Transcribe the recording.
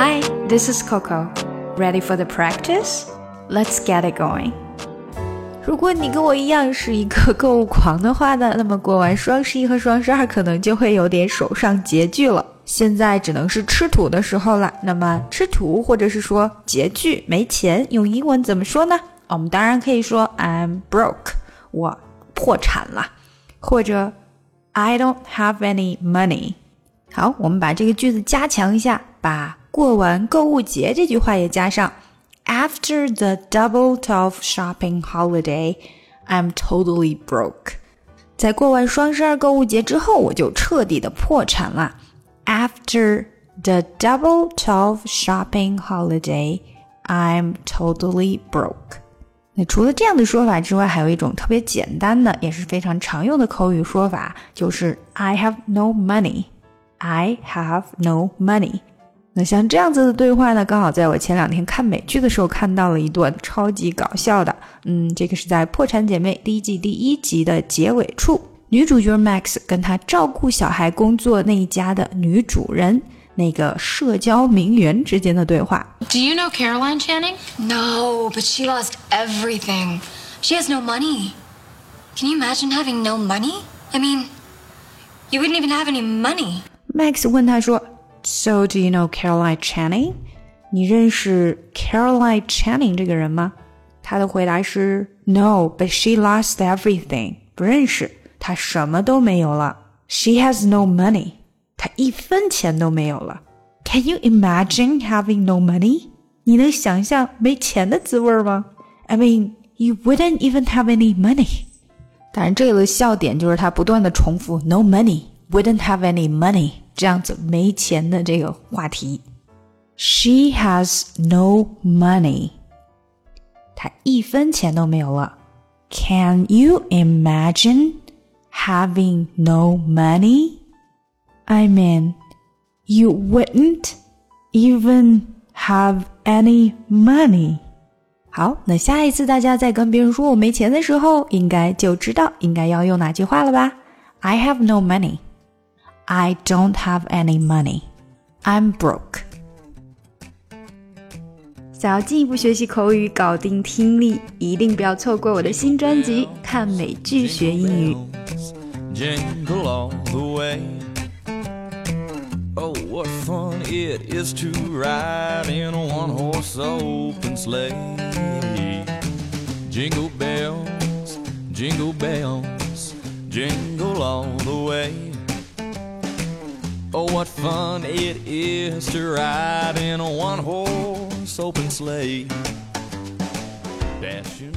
Hi, this is Coco. Ready for the practice? Let's get it going. 如果你跟我一样是一个购物狂的话呢，那么过完双十一和双十二可能就会有点手上拮据了。现在只能是吃土的时候了。那么吃土或者是说拮据没钱，用英文怎么说呢？我们当然可以说 I'm broke，我破产了，或者 I don't have any money。好，我们把这个句子加强一下，把过完购物节这句话也加上。After the double tough shopping holiday, I'm totally broke. 在过完双十二购物节之后，我就彻底的破产了。After the double tough shopping holiday, I'm totally broke. 那除了这样的说法之外，还有一种特别简单的，也是非常常用的口语说法，就是 I have no money. I have no money. 那像这样子的对话呢，刚好在我前两天看美剧的时候看到了一段超级搞笑的。嗯，这个是在《破产姐妹》第一季第一集的结尾处，女主角 Max 跟她照顾小孩工作那一家的女主人那个社交名媛之间的对话。Do you know Caroline Channing? No, but she lost everything. She has no money. Can you imagine having no money? I mean, you wouldn't even have any money. Max 问她说。So do you know Caroline Channing？你认识 Caroline Channing 这个人吗？他的回答是 No，but she lost everything。不认识，她什么都没有了。She has no money。她一分钱都没有了。Can you imagine having no money？你能想象没钱的滋味吗？I mean, you wouldn't even have any money。当然，这里的笑点就是他不断的重复 no money，wouldn't have any money。 这样子没钱的这个话题。She has no money，她一分钱都没有了。Can you imagine having no money? I mean, you wouldn't even have any money. 好，那下一次大家在跟别人说我没钱的时候，应该就知道应该要用哪句话了吧？I have no money. I don't have any money. I'm broke. 想要进一步学习口语、搞定听力，一定不要错过我的新专辑《看美剧学英语》。Jingle all the way. Oh, what fun it is to ride in a one horse open sleigh. Jingle bells, jingle bells, jingle all the way. Oh, what fun it is to ride in a one horse open sleigh. Dashing